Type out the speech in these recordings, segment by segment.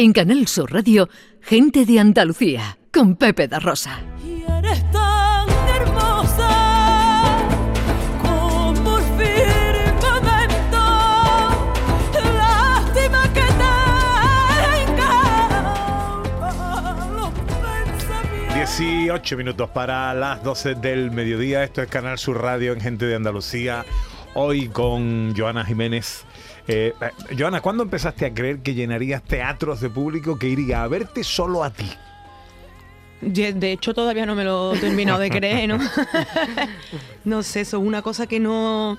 En Canal Sur Radio, Gente de Andalucía, con Pepe da Rosa. Y eres tan hermosa como el firmamento. Lástima que tenga los pensamientos. 18 minutos para las 12 del mediodía. Esto es Canal Sur Radio en Gente de Andalucía. Hoy con Joana Jiménez. Eh, eh, Joana, ¿cuándo empezaste a creer que llenarías teatros de público que iría a verte solo a ti? De hecho, todavía no me lo he terminado de creer, ¿no? no sé, eso es una cosa que no.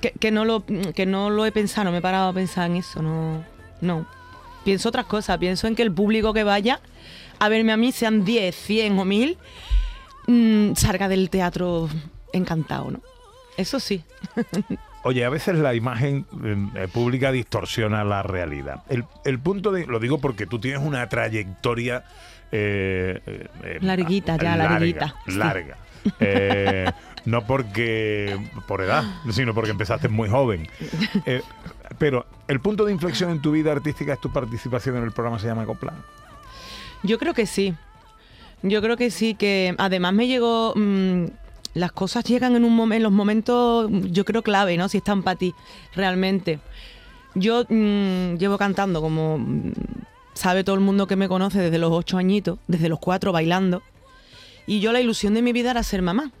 Que, que no lo, que no lo he pensado, no me he parado a pensar en eso, no. No. Pienso otras cosas, pienso en que el público que vaya a verme a mí, sean 10, 100 o 1000, mm, salga del teatro encantado, ¿no? Eso sí. Oye, a veces la imagen eh, pública distorsiona la realidad. El, el punto de. Lo digo porque tú tienes una trayectoria. eh, eh, eh, Larguita ya, larga, larguita. Larga. No porque. por edad, sino porque empezaste muy joven. Pero el punto de inflexión en tu vida artística es tu participación en el programa Se llama Copla. Yo creo que sí. Yo creo que sí, que además me llegó. mm, las cosas llegan en un momento, en los momentos, yo creo, clave, ¿no? Si están para ti, realmente. Yo mm, llevo cantando como mm, sabe todo el mundo que me conoce desde los ocho añitos, desde los cuatro bailando. Y yo la ilusión de mi vida era ser mamá.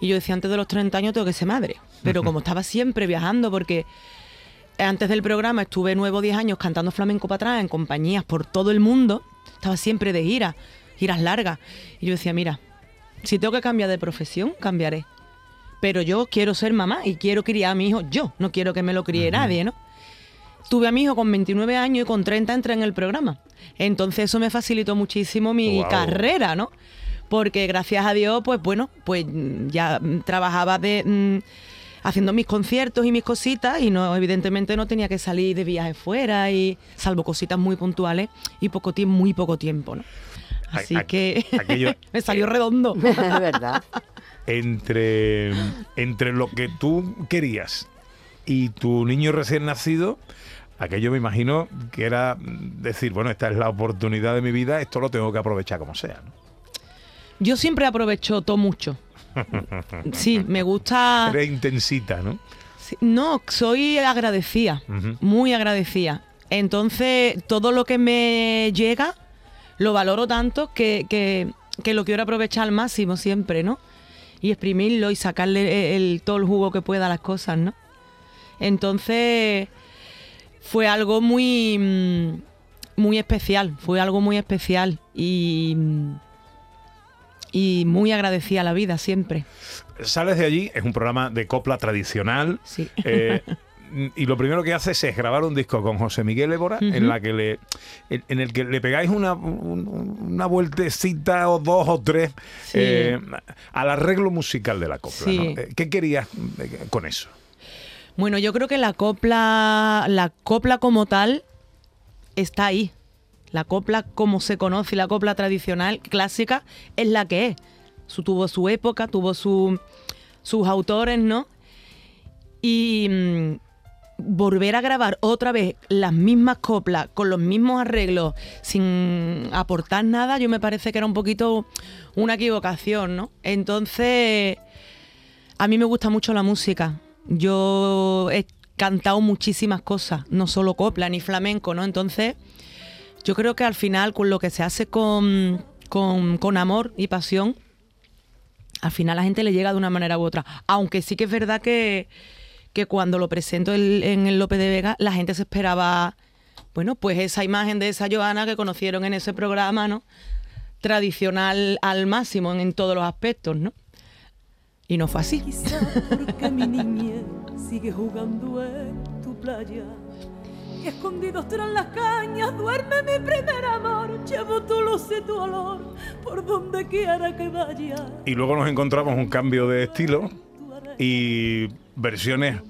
Y yo decía, antes de los 30 años tengo que ser madre. Pero como estaba siempre viajando, porque antes del programa estuve nueve o diez años cantando flamenco para atrás en compañías por todo el mundo. Estaba siempre de gira, giras largas. Y yo decía, mira, si tengo que cambiar de profesión, cambiaré. Pero yo quiero ser mamá y quiero criar a mi hijo yo. No quiero que me lo críe nadie, ¿no? Tuve a mi hijo con 29 años y con 30 entré en el programa. Entonces eso me facilitó muchísimo mi carrera, ¿no? Porque gracias a Dios, pues bueno, pues ya trabajaba de mm, haciendo mis conciertos y mis cositas y no evidentemente no tenía que salir de viaje fuera y salvo cositas muy puntuales y poco tiempo, muy poco tiempo, ¿no? Así A- que aquello- me salió redondo. Es verdad. Entre, entre lo que tú querías y tu niño recién nacido, aquello me imagino que era decir, bueno, esta es la oportunidad de mi vida, esto lo tengo que aprovechar como sea. ¿no? Yo siempre aprovecho todo mucho. Sí, me gusta. Eres intensita, ¿no? Sí, No, soy agradecida, muy agradecida. Entonces, todo lo que me llega lo valoro tanto que, que- que lo quiero aprovechar al máximo siempre, ¿no? Y exprimirlo y sacarle el, todo el jugo que pueda a las cosas, ¿no? Entonces, fue algo muy, mm, muy especial, fue algo muy especial y, y muy agradecida a la vida siempre. Sales de allí, es un programa de copla tradicional. Sí. eh, y lo primero que haces es grabar un disco con José Miguel Évora en la que le en, en el que le pegáis una, un- una vueltecita o dos o tres Sí. eh, al arreglo musical de la copla. Sí. ¿no? Eh, ¿Qué querías eh, con eso? Bueno, yo creo que la copla, la copla como tal está ahí. La copla como se conoce, la copla tradicional, clásica, es la que es. Su, tuvo su época, tuvo su- sus autores, ¿no? Y mm, volver a grabar otra vez las mismas coplas, con los mismos arreglos, sin aportar nada, yo me parece que era un poquito una equivocación, ¿no? Entonces, a mí me gusta mucho la música. Yo he cantado muchísimas cosas, no solo copla ni flamenco, ¿no? Entonces, yo creo que al final, con lo que se hace con, con, con amor y pasión, al final a la gente le llega de una manera u otra. Aunque sí que es verdad que, que cuando lo presento el- en el López de Vega, la gente se esperaba, bueno, pues esa imagen de esa Joana que conocieron en ese programa, ¿no? Tradicional al máximo en, en todos los aspectos, ¿no? Y no fue así. Quizá porque mi niñez sigue jugando en tu playa. Y escondidos tras las cañas duerme mi primer amor. Llevo tu luz y tu olor por donde quiera que vaya. Y luego nos encontramos un cambio de estilo y versiones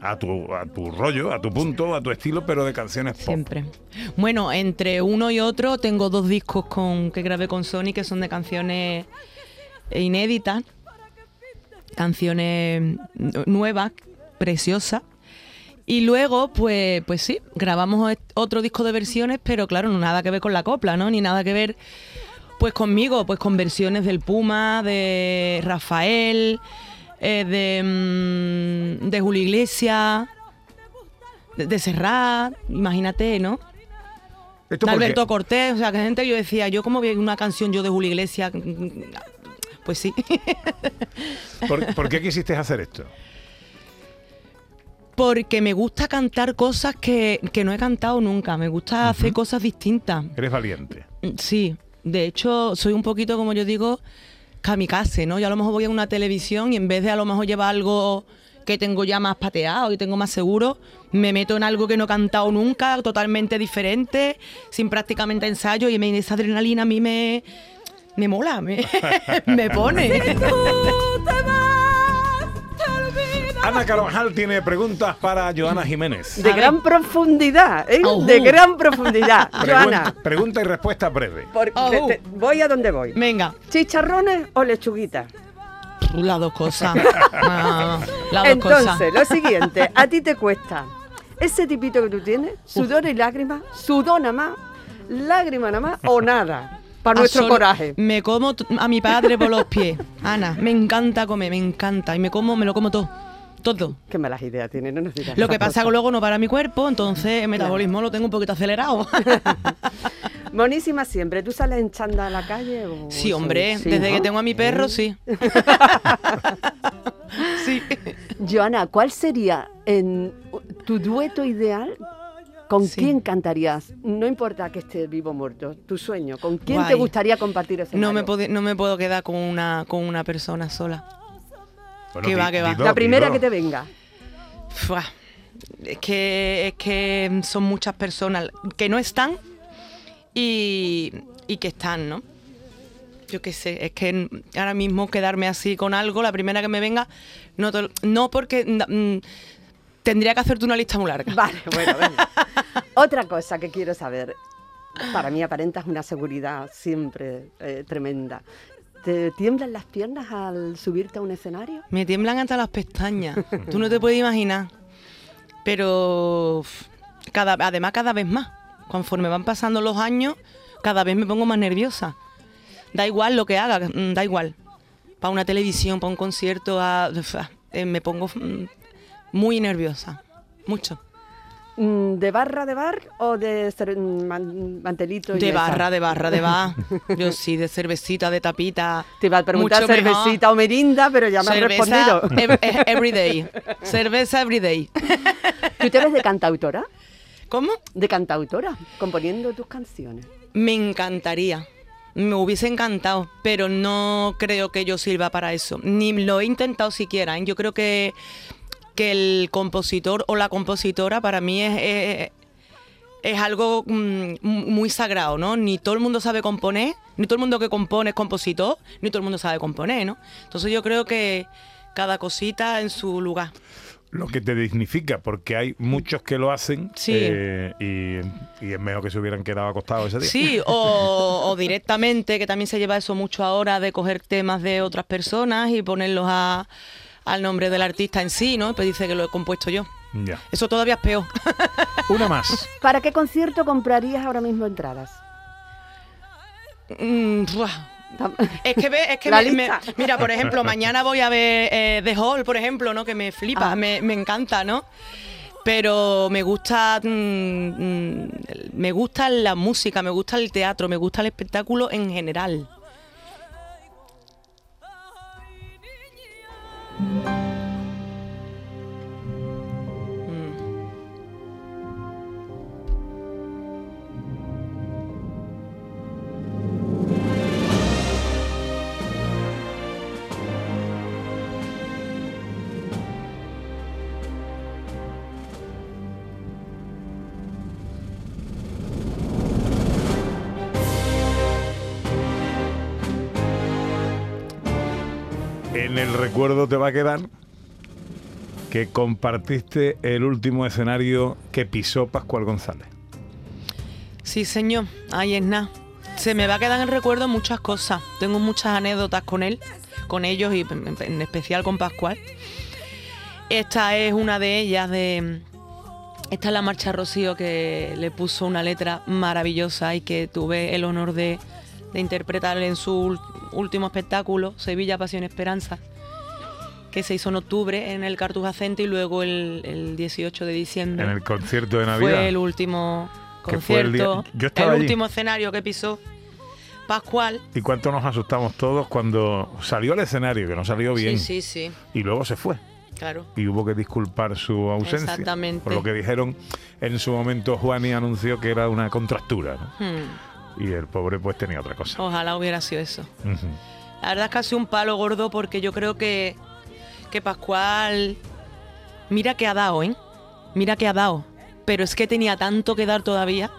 a tu, a tu rollo, a tu punto, a tu estilo, pero de canciones pop. Siempre. Bueno, entre uno y otro tengo dos discos con, que grabé con Sony que son de canciones inéditas, canciones nuevas, preciosas. Y luego, pues, pues sí, grabamos et- otro disco de versiones, pero claro, no nada que ver con la copla, ¿no? Ni nada que ver, pues conmigo, pues con versiones del Puma, de Rafael, eh, de, mm, de Julio Iglesias, de, de Serrat, imagínate, ¿no? ¿Esto De? Alberto Cortés, o sea, que gente yo decía, yo como vi una canción yo de Julio Iglesias, pues sí. ¿Por, por qué quisiste hacer esto? Porque me gusta cantar cosas que, que no he cantado nunca, me gusta hacer cosas distintas. Eres valiente. Sí, de hecho soy un poquito, como yo digo, kamikaze, ¿no? Yo a lo mejor voy a una televisión y en vez de a lo mejor llevar algo que tengo ya más pateado y tengo más seguro, me meto en algo que no he cantado nunca, totalmente diferente, sin prácticamente ensayo y esa adrenalina a mí me, me mola, me, me pone. Ana Carvajal tiene preguntas para Joana Jiménez. De gran profundidad, ¿eh? De gran profundidad. Joana, pregunta y respuesta breve. por- Ojú. te- te- voy a donde voy. Venga, ¿Chicharrones o lechuguitas? las dos cosas. Ah, las dos Entonces, cosas. lo siguiente, a ti te cuesta ese tipito que tú tienes, sudor y lágrimas, sudor nada más, lágrima nada más o nada, para nuestro Absolu- coraje. Me como a mi padre por los pies. Ana, me encanta comer, me encanta. Y me como, me lo como todo. Todo. Qué malas ideas tiene, no digas Lo que pasa cosas. que luego no para mi cuerpo, entonces el metabolismo lo tengo un poquito acelerado. Monísima siempre, ¿tú sales en chanda a la calle? O sí, hombre, Sí, desde ¿no? que tengo a mi perro, sí. sí. Joana, ¿cuál sería en tu dueto ideal? ¿Con Sí. quién cantarías? No importa que esté vivo o muerto, tu sueño. ¿Con quién te Guay. gustaría compartir ese No me, no me puedo quedar con una, con una persona sola. Bueno, Que va, que va. dos, La primera que te venga. Fua. Es que, es que son muchas personas que no están y, y que están, ¿no? Yo qué sé, es que ahora mismo quedarme así con algo, la primera que me venga, no, no porque mm, tendría que hacerte una lista muy larga. Vale, bueno, venga. Otra cosa que quiero saber. Para mí aparentas una seguridad siempre eh, tremenda. ¿Te tiemblan las piernas al subirte a un escenario? Me tiemblan hasta las pestañas. Tú no te puedes imaginar. Pero cada, además cada vez más. Conforme van pasando los años, cada vez me pongo más nerviosa. Da igual lo que haga, mm, da igual. Para una televisión, para un concierto, a- ah, eh, me pongo mm, muy nerviosa. Mucho. Mm, ¿De barra de bar o de cer- man- mantelito? y De barra, de barra, de bar. Yo sí, de cervecita, de tapita. Te iba a preguntar Mucho mejor. cervecita o merinda, pero ya me has Cerveza respondido. ev- eh, every day. Cerveza every day. ¿Tú te ves de cantautora? ¿Cómo? De cantautora, componiendo tus canciones. Me encantaría. Me hubiese encantado, pero no creo que yo sirva para eso. Ni lo he intentado siquiera. ¿eh? Yo creo que, que el compositor o la compositora para mí es, es, es algo mm, muy sagrado, ¿no? Ni todo el mundo sabe componer, ni todo el mundo que compone es compositor, ni todo el mundo sabe componer, ¿no? Entonces yo creo que cada cosita en su lugar. Lo que te dignifica, porque hay muchos que lo hacen Sí. eh, y, y es mejor que se hubieran quedado acostados ese día. Sí, o, o directamente, que también se lleva eso mucho ahora, de coger temas de otras personas y ponerlos a- al nombre del artista en sí, ¿no? Pues dice que lo he compuesto yo. Ya. Eso todavía es peor. Una más. ¿Para qué concierto comprarías ahora mismo entradas? Mm. Es que ve, es que me- me- mira, por ejemplo, mañana voy a ver eh, The Hall, por ejemplo, ¿no? Que me flipa, Ah. me, me encanta, ¿no? Pero me gusta, mm, mm, me gusta la música, me gusta el teatro, me gusta el espectáculo en general. 嗯 En el recuerdo te va a quedar que compartiste el último escenario que pisó Pascual González. Sí, señor, ahí es nada. Se me va a quedar en el recuerdo muchas cosas. Tengo muchas anécdotas con él, con ellos y en especial con Pascual. Esta es una de ellas de, Esta es la marcha Rocío que le puso una letra maravillosa y que tuve el honor de, de interpretar en su último espectáculo, Sevilla Pasión Esperanza, que se hizo en octubre en el Cartuja Center y luego el, el 18 de diciembre. En el concierto de Navidad. Fue el último fue el concierto, yo estaba el último escenario que pisó Pascual. ¿Y cuánto nos asustamos todos cuando salió al escenario, que no salió bien, Sí, sí, sí, y luego se fue? claro. Y hubo que disculpar su ausencia. Exactamente. Por lo que dijeron en su momento, Juani anunció que era una contractura. ¿no? Hmm, Y el pobre pues tenía otra cosa. Ojalá hubiera sido eso. La verdad es que ha sido un palo gordo porque yo creo que, que Pascual. Mira que ha dado, ¿eh? Mira que ha dado. Pero es que tenía tanto que dar todavía.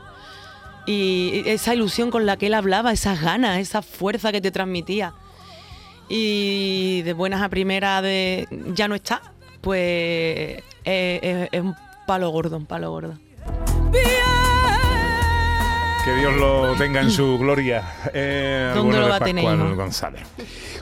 Y esa ilusión con la que él hablaba, esas ganas, esa fuerza que te transmitía. Y de buenas a primeras de ya no está, pues es, es- es un palo gordo, un palo gordo. Que Dios lo tenga en su gloria. Eh, ¿Dónde bueno lo va a tener? González.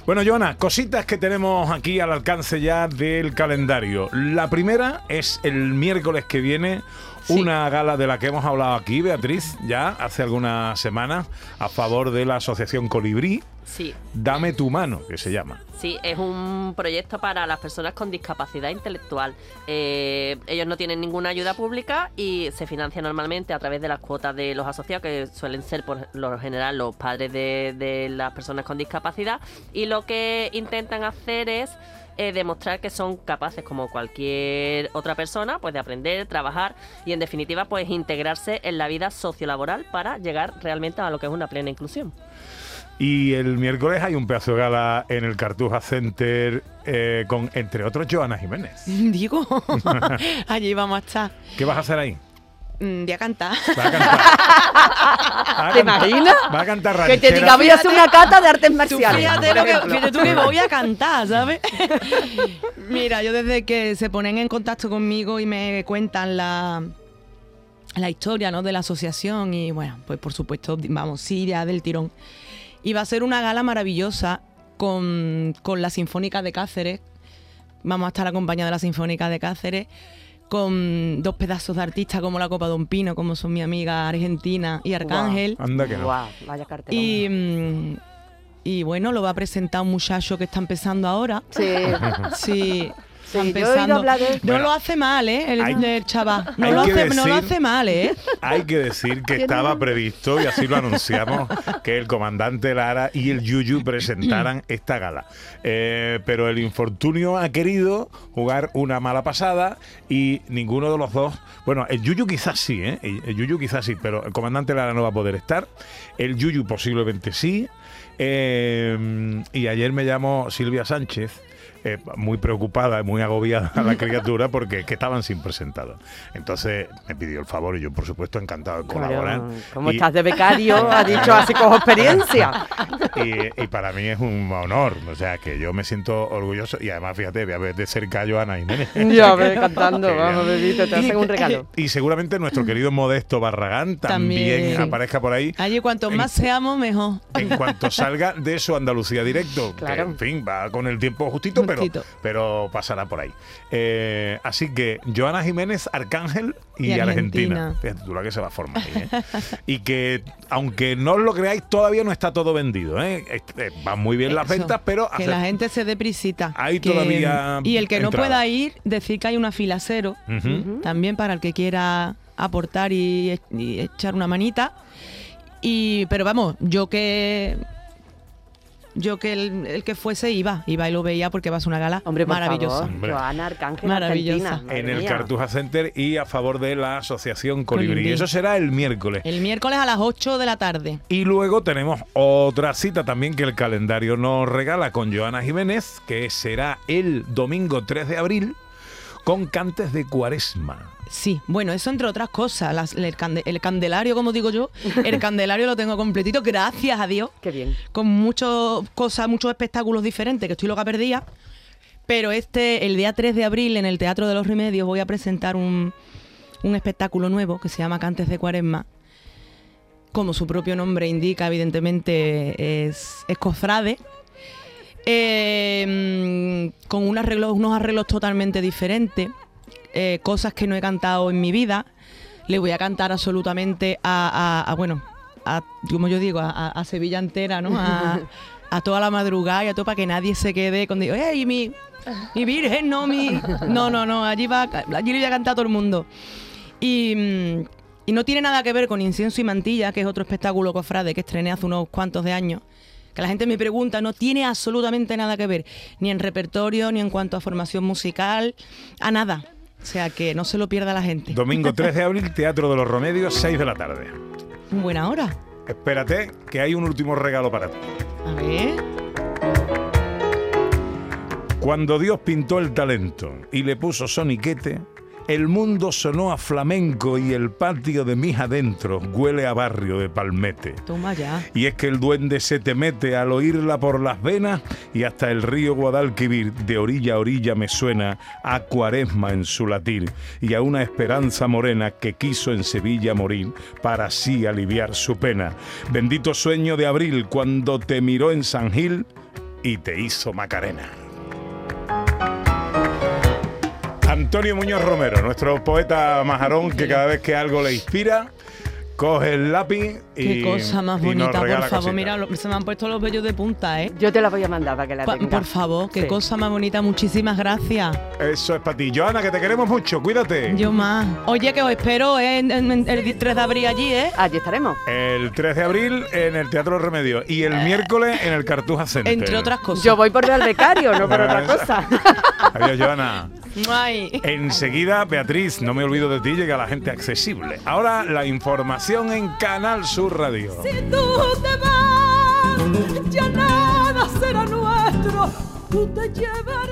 Bueno, Joana, cositas que tenemos aquí al alcance ya del calendario. La primera es el miércoles que viene, Sí. una gala de la que hemos hablado aquí, Beatriz, ya hace algunas semanas, a favor de la Asociación Colibrí. Sí, Dame tu mano, que se llama. sí, es un proyecto para las personas con discapacidad intelectual. Eh, ellos no tienen ninguna ayuda pública y se financia normalmente a través de las cuotas de los asociados, que suelen ser por lo general los padres de, de las personas con discapacidad. Y lo que intentan hacer es eh, demostrar que son capaces, como cualquier otra persona, pues de aprender, trabajar y en definitiva, pues integrarse en la vida sociolaboral para llegar realmente a lo que es una plena inclusión. Y el miércoles hay un pedazo de gala en el Cartuja Center eh, con, entre otros, Joana Jiménez. Digo, allí vamos a estar. ¿Qué vas a hacer ahí? Mm, Voy a cantar. Va a cantar. Va a ¿Te cantar- imaginas? Va a cantar Que te ranchera. diga, voy a hacer una cata de artes Tú marciales. fíjate, lo que, ejemplo. fíjate tú que voy a cantar, ¿sabes? Mira, yo desde que se ponen en contacto conmigo y me cuentan la, la historia ¿no? de la asociación y bueno, pues por supuesto, vamos, sí, ya del tirón. Y va a ser una gala maravillosa con, con la Sinfónica de Cáceres. Vamos a estar acompañados de la Sinfónica de Cáceres con dos pedazos de artistas como la Copa Don Pino, como son mi amiga Argentina y Arcángel. Anda que no. Vaya cartelón. Y, mm, y bueno, lo va a presentar un muchacho que está empezando ahora. Sí. Sí. Sí, está yo he oído empezando. hablar de- No Bueno, lo hace mal, ¿eh? El, hay- el chaval. No lo, que hace, no lo decir- hace mal, ¿eh? Hay que decir que estaba previsto, y así lo anunciamos, que el comandante Lara y el Yuyu presentaran esta gala. Eh, pero el infortunio ha querido jugar una mala pasada y ninguno de los dos. Bueno, el Yuyu quizás sí, ¿eh? El el Yuyu quizás sí, pero el comandante Lara no va a poder estar. El Yuyu posiblemente sí. Eh, y ayer me llamó Silvia Sánchez. Eh, muy preocupada, muy agobiada la criatura porque que estaban sin presentado. Entonces me pidió el favor y yo, por supuesto, encantado de colaborar. Claro, ¿Cómo Y- estás de becario? Ha dicho así con experiencia. y, y para mí es un honor, o sea, que yo me siento orgulloso y además, fíjate, voy a ver de cerca a Joana Jiménez. Ya ves, cantando, vamos, bebito, te hacen un regalo. Y seguramente nuestro querido Modesto Barragán también, También. aparezca por ahí. Allí cuanto En- más seamos, mejor. En cuanto salga de su Andalucía directo, que, Claro. en fin, va con el tiempo justito, pero, Pero pasará por ahí. Eh, así que Joana Jiménez, Arcángel y, Y Argentina. Fíjate tú la que se va a formar ahí, ¿eh? y que, aunque no os lo creáis, todavía no está todo vendido. ¿eh? Este, Van muy bien las ventas, pero Que hace- la gente se dé prisita. Hay Que- todavía Y el que no pueda ir, decir que hay una fila cero. También para el que quiera aportar y, y echar una manita. Y, pero vamos, yo que yo que el, el que fuese iba, iba y lo veía porque va a ser una gala Hombre, maravillosa. Hombre. Joana Arcángel Maravillosa. Argentina. en el. Cartuja Center y a favor de la Asociación Colibrí. Colibrí. Eso será el miércoles. El miércoles a las 8 de la tarde. Y luego tenemos otra cita también que el calendario nos regala con Joana Jiménez, que será el domingo 3 de abril con Cantes de Cuaresma. Sí, bueno, eso entre otras cosas. las- el, cande- el candelario, como digo yo, el candelario lo tengo completito, gracias a Dios. Qué bien. con muchas cosas, muchos espectáculos diferentes, que estoy loca perdida. Pero este, el día 3 de abril, en el Teatro de los Remedios, voy a presentar un, un espectáculo nuevo que se llama Cantes de Cuaresma. Como su propio nombre indica, evidentemente es, es cofrade. Eh, mm, con un arreglo- unos arreglos totalmente diferentes. eh, cosas que no he cantado en mi vida. Le voy a cantar absolutamente a, a- a, bueno, a, como yo digo, a, Sevilla entera, ¿no? A, toda la madrugada y a todo para que nadie se quede con... ¡Ey, mi, mi virgen, no, mi... No, no, no, allí, va, allí le voy a cantar a todo el mundo. Y, mm, y no tiene nada que ver con Incienso y Mantilla, que es otro espectáculo cofrade que estrené hace unos cuantos de años. Que la gente me pregunta, no tiene absolutamente nada que ver, ni en repertorio, ni en cuanto a formación musical, a nada. O sea que no se lo pierda la gente. Domingo 3 de abril, Teatro de los Remedios, 6 de la tarde. Buena hora. Espérate, que hay un último regalo para ti. A ver. Cuando Dios pintó el talento y le puso soniquete, el mundo sonó a flamenco y el patio de mis adentros huele a barrio de palmete. Toma ya. Y es que el duende se te mete al oírla por las venas y hasta el río Guadalquivir de orilla a orilla me suena a cuaresma en su latir y a una esperanza morena que quiso en Sevilla morir para así aliviar su pena. Bendito sueño de abril cuando te miró en San Gil y te hizo Macarena. Antonio Muñoz Romero, nuestro poeta majarón que cada vez que algo le inspira, coge el lápiz y. Qué cosa más bonita, por favor. Mira, lo- se me han puesto los vellos de punta, ¿eh? Yo te la voy a mandar para que la Pa- tengas. por favor, qué Sí. cosa más bonita. Muchísimas gracias. Eso es para ti. Joana, que te queremos mucho, cuídate. Yo más. Oye, que os espero ¿eh? en, en- en el 3 de abril allí, ¿eh? Allí estaremos. El 3 de abril en el Teatro Remedio y el miércoles en el Cartuja Center. Entre otras cosas. Yo voy por el becario, no por otra cosa. Adiós, Joana. Ay. Enseguida, Beatriz, no me olvido de ti, llega la gente accesible. Ahora la información en Canal Sur Radio. Si tú te vas, ya nada será nuestro. Tú te llevas